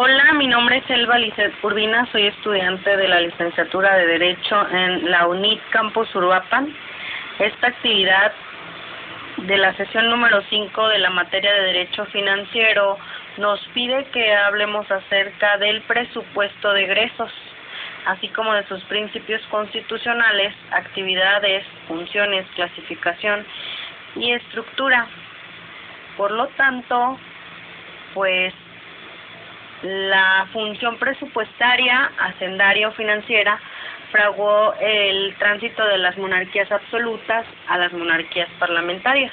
Hola, mi nombre es Elba Lizeth Urbina, soy estudiante de la licenciatura de Derecho en la UNIT Campus Uruapan. Esta actividad de la sesión número 5 de la materia de Derecho Financiero nos pide que hablemos acerca del presupuesto de egresos, así como de sus principios constitucionales, actividades, funciones, clasificación y estructura. Por lo tanto, pues la función presupuestaria, hacendaria o financiera fraguó el tránsito de las monarquías absolutas a las monarquías parlamentarias.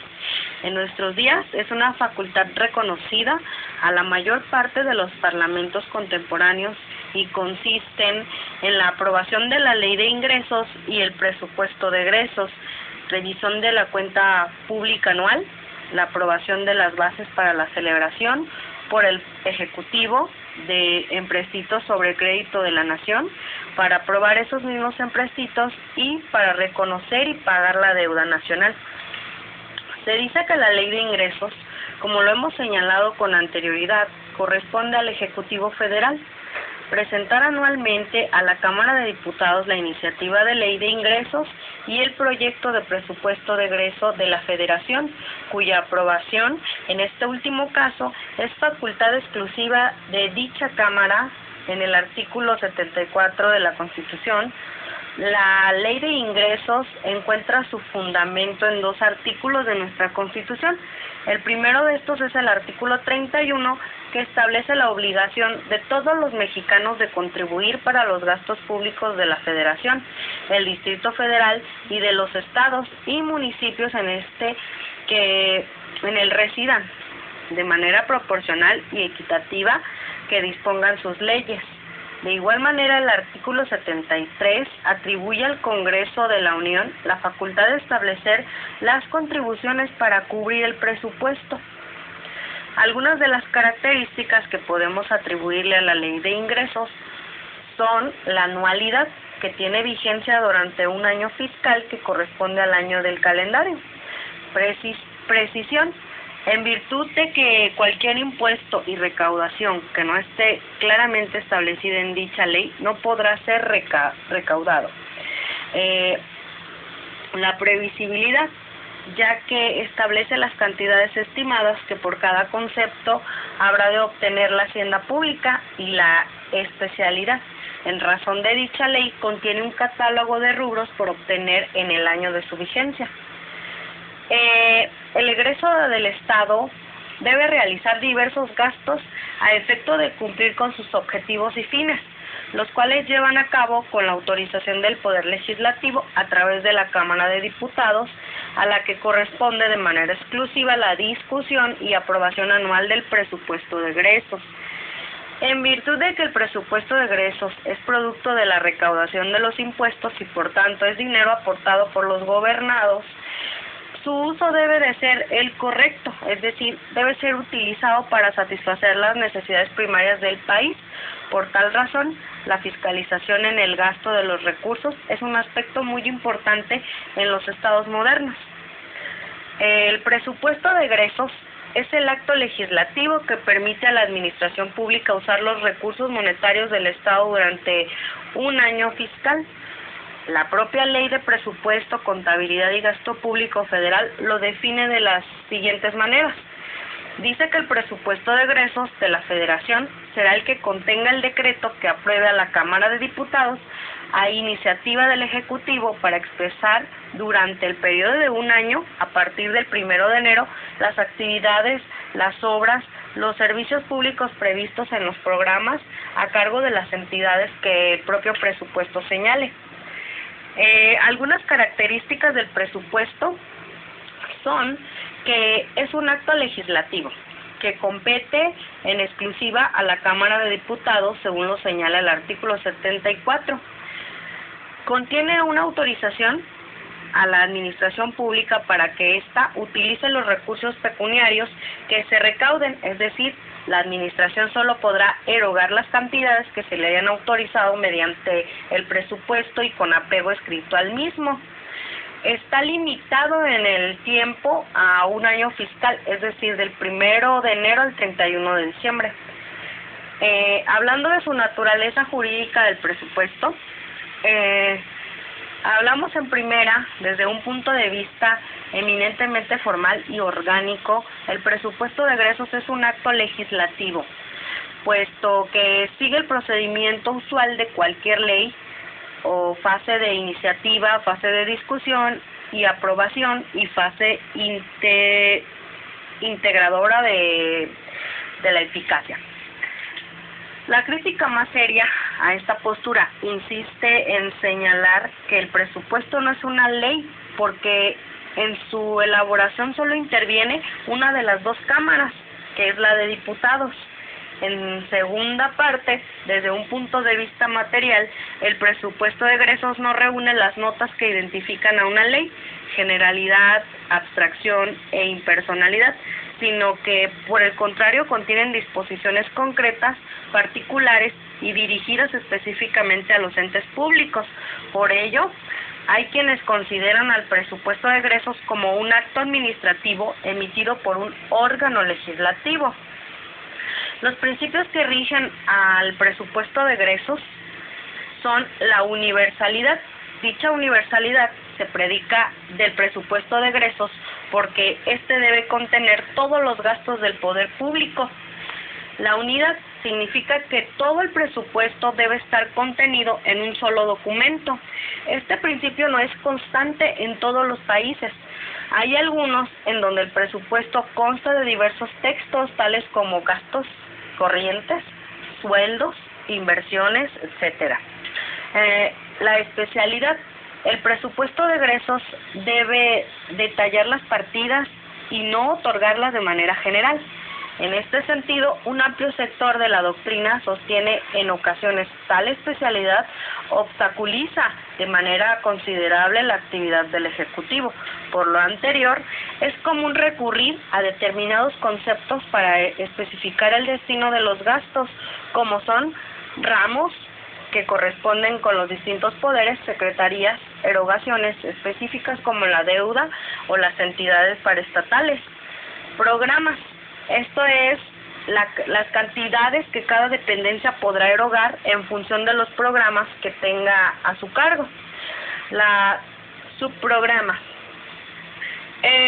En nuestros días es una facultad reconocida a la mayor parte de los parlamentos contemporáneos y consisten en la aprobación de la ley de ingresos y el presupuesto de egresos, revisión de la cuenta pública anual, la aprobación de las bases para la celebración, por el Ejecutivo de emprestitos sobre crédito de la Nación para aprobar esos mismos emprestitos y para reconocer y pagar la deuda nacional. Se dice que la ley de ingresos, como lo hemos señalado con anterioridad, corresponde al Ejecutivo Federal presentar anualmente a la Cámara de Diputados la iniciativa de ley de ingresos y el proyecto de presupuesto de egreso de la Federación, cuya aprobación, en este último caso, es facultad exclusiva de dicha Cámara en el artículo 74 de la Constitución, la ley de ingresos encuentra su fundamento en dos artículos de nuestra Constitución. El primero de estos es el artículo 31 que establece la obligación de todos los mexicanos de contribuir para los gastos públicos de la Federación, el Distrito Federal y de los estados y municipios en este que en el residan de manera proporcional y equitativa que dispongan sus leyes. De igual manera, el artículo 73 atribuye al Congreso de la Unión la facultad de establecer las contribuciones para cubrir el presupuesto. Algunas de las características que podemos atribuirle a la ley de ingresos son la anualidad, que tiene vigencia durante un año fiscal que corresponde al año del calendario. precisión, en virtud de que cualquier impuesto y recaudación que no esté claramente establecida en dicha ley no podrá ser recaudado. Eh, la previsibilidad, ya que establece las cantidades estimadas que por cada concepto habrá de obtener la hacienda pública y la especialidad. En razón de dicha ley, contiene un catálogo de rubros por obtener en el año de su vigencia. Eh, el egreso del Estado debe realizar diversos gastos a efecto de cumplir con sus objetivos y fines, los cuales llevan a cabo con la autorización del Poder Legislativo a través de la Cámara de Diputados, a la que corresponde de manera exclusiva la discusión y aprobación anual del presupuesto de egresos. En virtud de que el presupuesto de egresos es producto de la recaudación de los impuestos y por tanto es dinero aportado por los gobernados, su uso debe de ser el correcto, es decir, debe ser utilizado para satisfacer las necesidades primarias del país. Por tal razón, la fiscalización en el gasto de los recursos es un aspecto muy importante en los estados modernos. El presupuesto de egresos es el acto legislativo que permite a la administración pública usar los recursos monetarios del Estado durante un año fiscal. La propia ley de presupuesto, contabilidad y gasto público federal lo define de las siguientes maneras. Dice que el presupuesto de egresos de la federación será el que contenga el decreto que apruebe a la Cámara de Diputados a iniciativa del Ejecutivo para expresar durante el periodo de un año, a partir del primero de enero, las actividades, las obras, los servicios públicos previstos en los programas a cargo de las entidades que el propio presupuesto señale. Eh, algunas características del presupuesto son que es un acto legislativo que compete en exclusiva a la Cámara de Diputados, según lo señala el artículo 74. Contiene una autorización a la administración pública para que ésta utilice los recursos pecuniarios que se recauden, es decir, la Administración solo podrá erogar las cantidades que se le hayan autorizado mediante el presupuesto y con apego escrito al mismo. Está limitado en el tiempo a un año fiscal, es decir, del primero de enero al 31 de diciembre. Eh, hablando de su naturaleza jurídica del presupuesto, eh, hablamos en primera desde un punto de vista eminentemente formal y orgánico. El presupuesto de egresos es un acto legislativo, puesto que sigue el procedimiento usual de cualquier ley o fase de iniciativa, fase de discusión y aprobación y fase integradora de, de la eficacia. La crítica más seria a esta postura insiste en señalar que el presupuesto no es una ley porque en su elaboración solo interviene una de las dos cámaras, que es la de diputados. En segunda parte, desde un punto de vista material, el presupuesto de egresos no reúne las notas que identifican a una ley, generalidad, abstracción e impersonalidad, sino que por el contrario contienen disposiciones concretas, particulares y dirigidas específicamente a los entes públicos. Por ello, hay quienes consideran al presupuesto de egresos como un acto administrativo emitido por un órgano legislativo. Los principios que rigen al presupuesto de egresos son la universalidad. Dicha universalidad se predica del presupuesto de egresos porque éste debe contener todos los gastos del poder público. La unidad significa que todo el presupuesto debe estar contenido en un solo documento. Este principio no es constante en todos los países. Hay algunos en donde el presupuesto consta de diversos textos, tales como gastos corrientes, sueldos, inversiones, etcétera. Eh, la especialidad el presupuesto de egresos debe detallar las partidas y no otorgarlas de manera general. En este sentido, un amplio sector de la doctrina sostiene en ocasiones tal especialidad obstaculiza de manera considerable la actividad del Ejecutivo. Por lo anterior, es común recurrir a determinados conceptos para especificar el destino de los gastos, como son ramos, que corresponden con los distintos poderes, secretarías, erogaciones específicas como la deuda o las entidades paraestatales. Programas. Esto es las cantidades que cada dependencia podrá erogar en función de los programas que tenga a su cargo. La subprograma.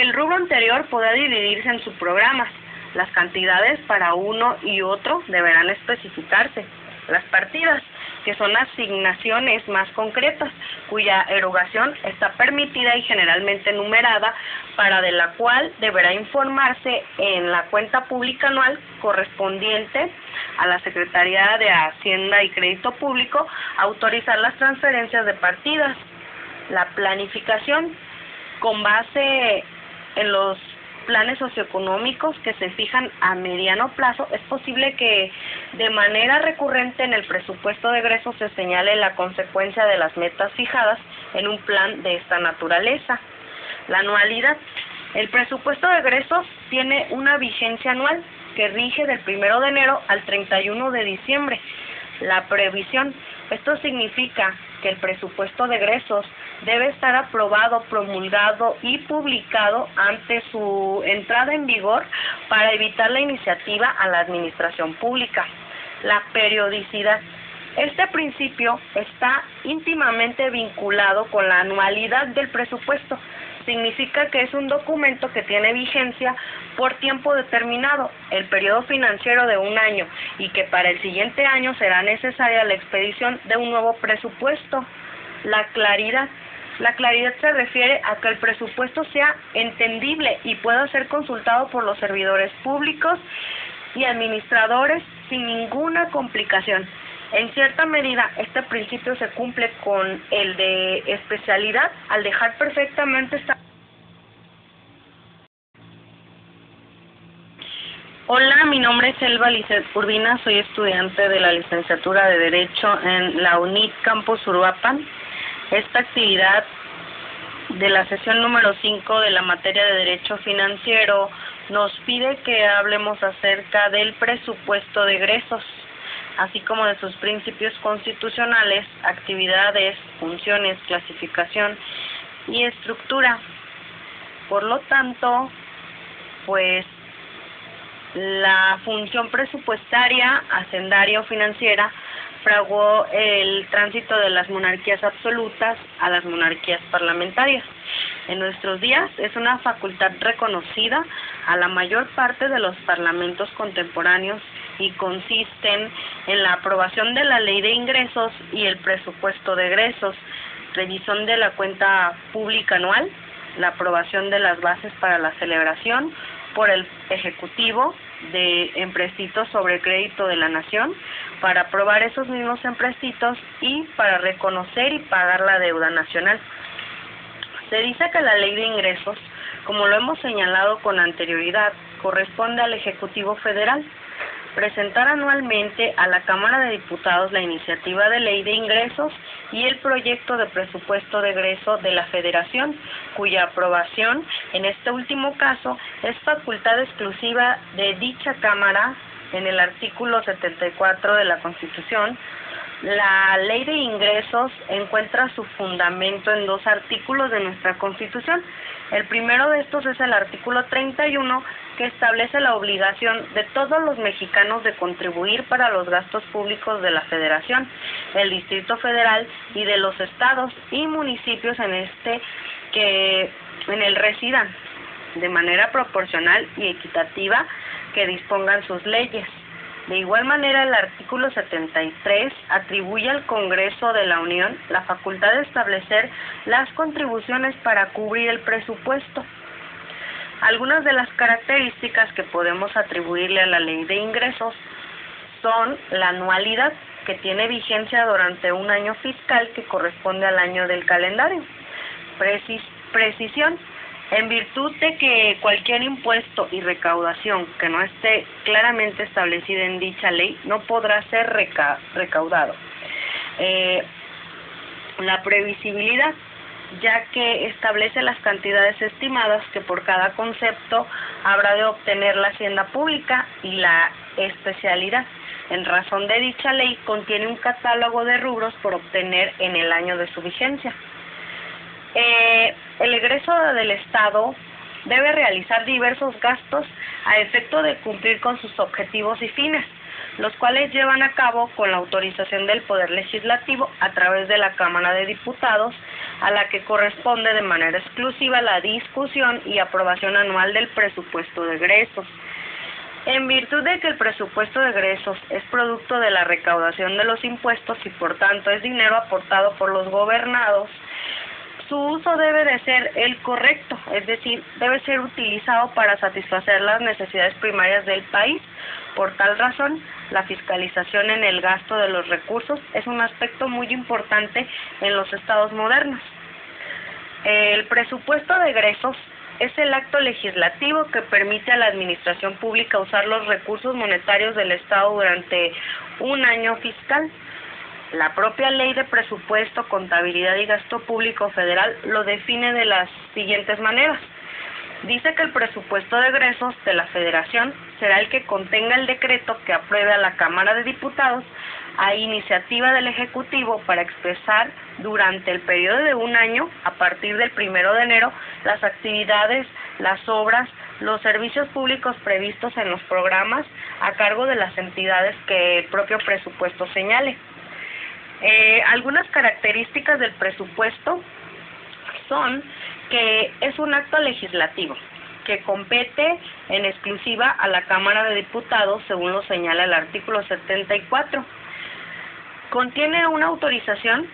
El rubro anterior podrá dividirse en subprogramas. Las cantidades para uno y otro deberán especificarse. Las partidas que son asignaciones más concretas, cuya erogación está permitida y generalmente numerada, para de la cual deberá informarse en la cuenta pública anual correspondiente a la Secretaría de Hacienda y Crédito Público, autorizar las transferencias de partidas. La planificación con base en los planes socioeconómicos que se fijan a mediano plazo, es posible que de manera recurrente en el presupuesto de egresos se señale la consecuencia de las metas fijadas en un plan de esta naturaleza. La anualidad. El presupuesto de egresos tiene una vigencia anual que rige del 1 de enero al 31 de diciembre. La previsión. Esto significa que el presupuesto de egresos debe estar aprobado, promulgado y publicado ante su entrada en vigor para evitar la iniciativa a la administración pública. La periodicidad. Este principio está íntimamente vinculado con la anualidad del presupuesto. Significa que es un documento que tiene vigencia por tiempo determinado, el periodo financiero de un año, y que para el siguiente año será necesaria la expedición de un nuevo presupuesto. La claridad. La claridad se refiere a que el presupuesto sea entendible y pueda ser consultado por los servidores públicos y administradores sin ninguna complicación. En cierta medida, este principio se cumple con el de especialidad al dejar perfectamente esta Hola, mi nombre es Elba Lizeth Urbina, soy estudiante de la licenciatura de Derecho en la UNIT Campus Uruapan. Esta actividad de la sesión número 5 de la materia de Derecho Financiero nos pide que hablemos acerca del presupuesto de egresos, así como de sus principios constitucionales, actividades, funciones, clasificación y estructura. Por lo tanto, pues la función presupuestaria, hacendaria o financiera fraguó el tránsito de las monarquías absolutas a las monarquías parlamentarias. En nuestros días es una facultad reconocida a la mayor parte de los parlamentos contemporáneos y consisten en la aprobación de la ley de ingresos y el presupuesto de egresos, revisión de la cuenta pública anual, la aprobación de las bases para la celebración por el Ejecutivo de emprestitos sobre crédito de la nación para aprobar esos mismos emprestitos y para reconocer y pagar la deuda nacional. Se dice que la ley de ingresos, como lo hemos señalado con anterioridad, corresponde al Ejecutivo Federal presentar anualmente a la Cámara de Diputados la iniciativa de ley de ingresos y el proyecto de presupuesto de egreso de la Federación, cuya aprobación, en este último caso, es facultad exclusiva de dicha Cámara en el artículo 74 de la Constitución, la ley de ingresos encuentra su fundamento en dos artículos de nuestra Constitución. El primero de estos es el artículo 31 que establece la obligación de todos los mexicanos de contribuir para los gastos públicos de la Federación, el Distrito Federal y de los estados y municipios en este que en el residan de manera proporcional y equitativa que dispongan sus leyes. De igual manera, el artículo 73 atribuye al Congreso de la Unión la facultad de establecer las contribuciones para cubrir el presupuesto. Algunas de las características que podemos atribuirle a la ley de ingresos son la anualidad, que tiene vigencia durante un año fiscal que corresponde al año del calendario. precisión, en virtud de que cualquier impuesto y recaudación que no esté claramente establecida en dicha ley no podrá ser recaudado. Eh, la previsibilidad, ya que establece las cantidades estimadas que por cada concepto habrá de obtener la hacienda pública y la especialidad. En razón de dicha ley, contiene un catálogo de rubros por obtener en el año de su vigencia. Eh, el egreso del Estado debe realizar diversos gastos a efecto de cumplir con sus objetivos y fines, los cuales llevan a cabo con la autorización del Poder Legislativo a través de la Cámara de Diputados, a la que corresponde de manera exclusiva la discusión y aprobación anual del presupuesto de egresos. En virtud de que el presupuesto de egresos es producto de la recaudación de los impuestos y por tanto es dinero aportado por los gobernados, su uso debe de ser el correcto, es decir, debe ser utilizado para satisfacer las necesidades primarias del país. Por tal razón, la fiscalización en el gasto de los recursos es un aspecto muy importante en los estados modernos. El presupuesto de egresos es el acto legislativo que permite a la administración pública usar los recursos monetarios del Estado durante un año fiscal. La propia ley de presupuesto, contabilidad y gasto público federal lo define de las siguientes maneras. Dice que el presupuesto de egresos de la federación será el que contenga el decreto que apruebe a la Cámara de Diputados a iniciativa del Ejecutivo para expresar durante el periodo de un año, a partir del primero de enero, las actividades, las obras, los servicios públicos previstos en los programas a cargo de las entidades que el propio presupuesto señale. Eh, algunas características del presupuesto son que es un acto legislativo que compete en exclusiva a la Cámara de Diputados, según lo señala el artículo 74. Contiene una autorización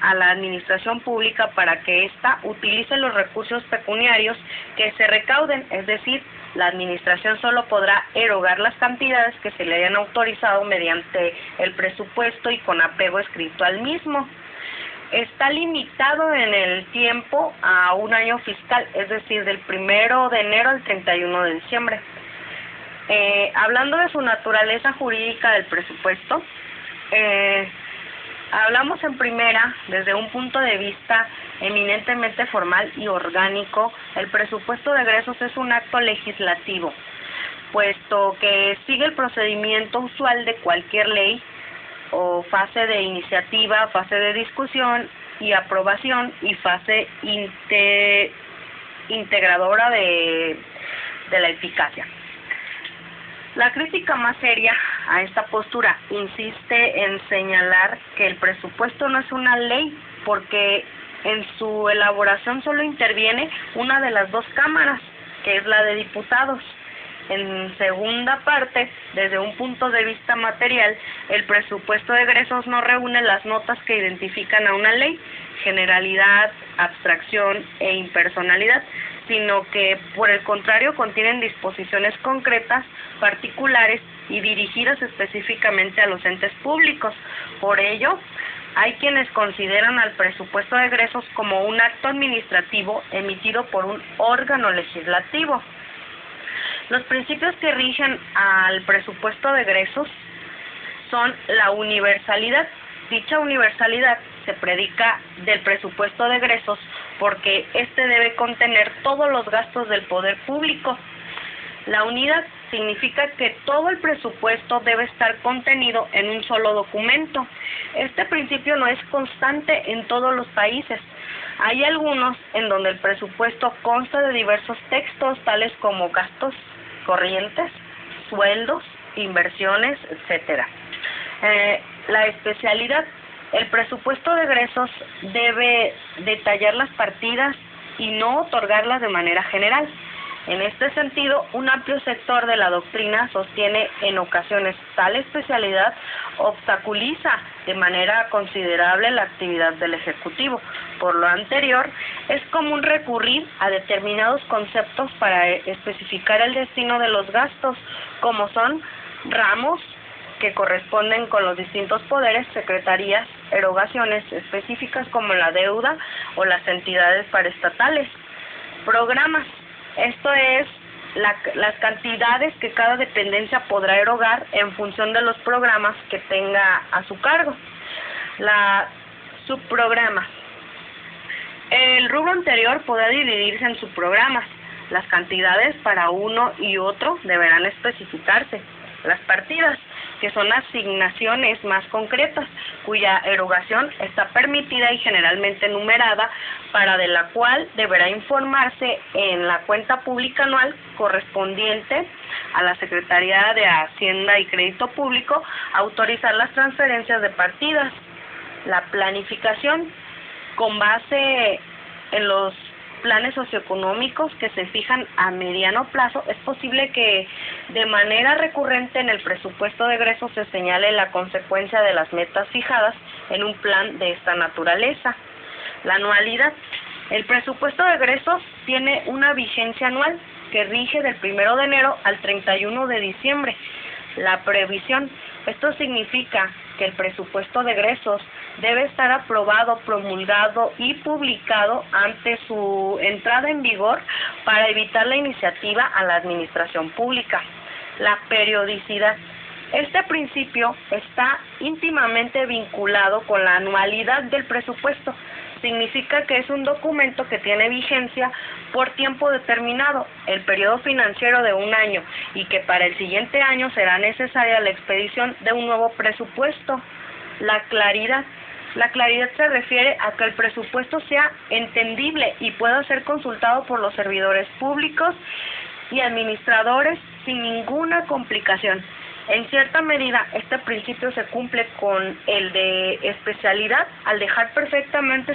a la administración pública para que ésta utilice los recursos pecuniarios que se recauden, es decir, la Administración solo podrá erogar las cantidades que se le hayan autorizado mediante el presupuesto y con apego escrito al mismo. Está limitado en el tiempo a un año fiscal, es decir, del primero de enero al 31 de diciembre. Eh, hablando de su naturaleza jurídica del presupuesto, eh, Hablamos en primera, desde un punto de vista eminentemente formal y orgánico, el presupuesto de egresos es un acto legislativo, puesto que sigue el procedimiento usual de cualquier ley o fase de iniciativa, fase de discusión y aprobación y fase integradora de, de la eficacia. La crítica más seria a esta postura insiste en señalar que el presupuesto no es una ley porque en su elaboración solo interviene una de las dos cámaras, que es la de diputados. En segunda parte, desde un punto de vista material, el presupuesto de egresos no reúne las notas que identifican a una ley, generalidad, abstracción e impersonalidad, sino que por el contrario contienen disposiciones concretas, particulares y dirigidas específicamente a los entes públicos. Por ello, hay quienes consideran al presupuesto de egresos como un acto administrativo emitido por un órgano legislativo. Los principios que rigen al presupuesto de egresos son la universalidad. Dicha universalidad se predica del presupuesto de egresos porque éste debe contener todos los gastos del poder público. La unidad significa que todo el presupuesto debe estar contenido en un solo documento. Este principio no es constante en todos los países. Hay algunos en donde el presupuesto consta de diversos textos, tales como gastos corrientes, sueldos, inversiones, etcétera. Eh, la especialidad, el presupuesto de egresos debe detallar las partidas y no otorgarlas de manera general. En este sentido, un amplio sector de la doctrina sostiene en ocasiones tal especialidad obstaculiza de manera considerable la actividad del Ejecutivo. Por lo anterior, es común recurrir a determinados conceptos para especificar el destino de los gastos, como son ramos que corresponden con los distintos poderes, secretarías, erogaciones específicas como la deuda o las entidades paraestatales, programas esto es las cantidades que cada dependencia podrá erogar en función de los programas que tenga a su cargo. La subprograma. El rubro anterior podrá dividirse en subprogramas. Las cantidades para uno y otro deberán especificarse. Las partidas que son asignaciones más concretas, cuya erogación está permitida y generalmente numerada, para de la cual deberá informarse en la cuenta pública anual correspondiente a la Secretaría de Hacienda y Crédito Público, autorizar las transferencias de partidas. La planificación con base en los planes socioeconómicos que se fijan a mediano plazo, es posible que de manera recurrente en el presupuesto de egresos se señale la consecuencia de las metas fijadas en un plan de esta naturaleza. La anualidad. El presupuesto de egresos tiene una vigencia anual que rige del 1 de enero al 31 de diciembre. La previsión. Esto significa que el presupuesto de egresos debe estar aprobado, promulgado y publicado ante su entrada en vigor para evitar la iniciativa a la administración pública. La periodicidad. Este principio está íntimamente vinculado con la anualidad del presupuesto. Significa que es un documento que tiene vigencia por tiempo determinado, el periodo financiero de un año, y que para el siguiente año será necesaria la expedición de un nuevo presupuesto. La claridad. La claridad se refiere a que el presupuesto sea entendible y pueda ser consultado por los servidores públicos y administradores sin ninguna complicación. En cierta medida, este principio se cumple con el de especialidad al dejar perfectamente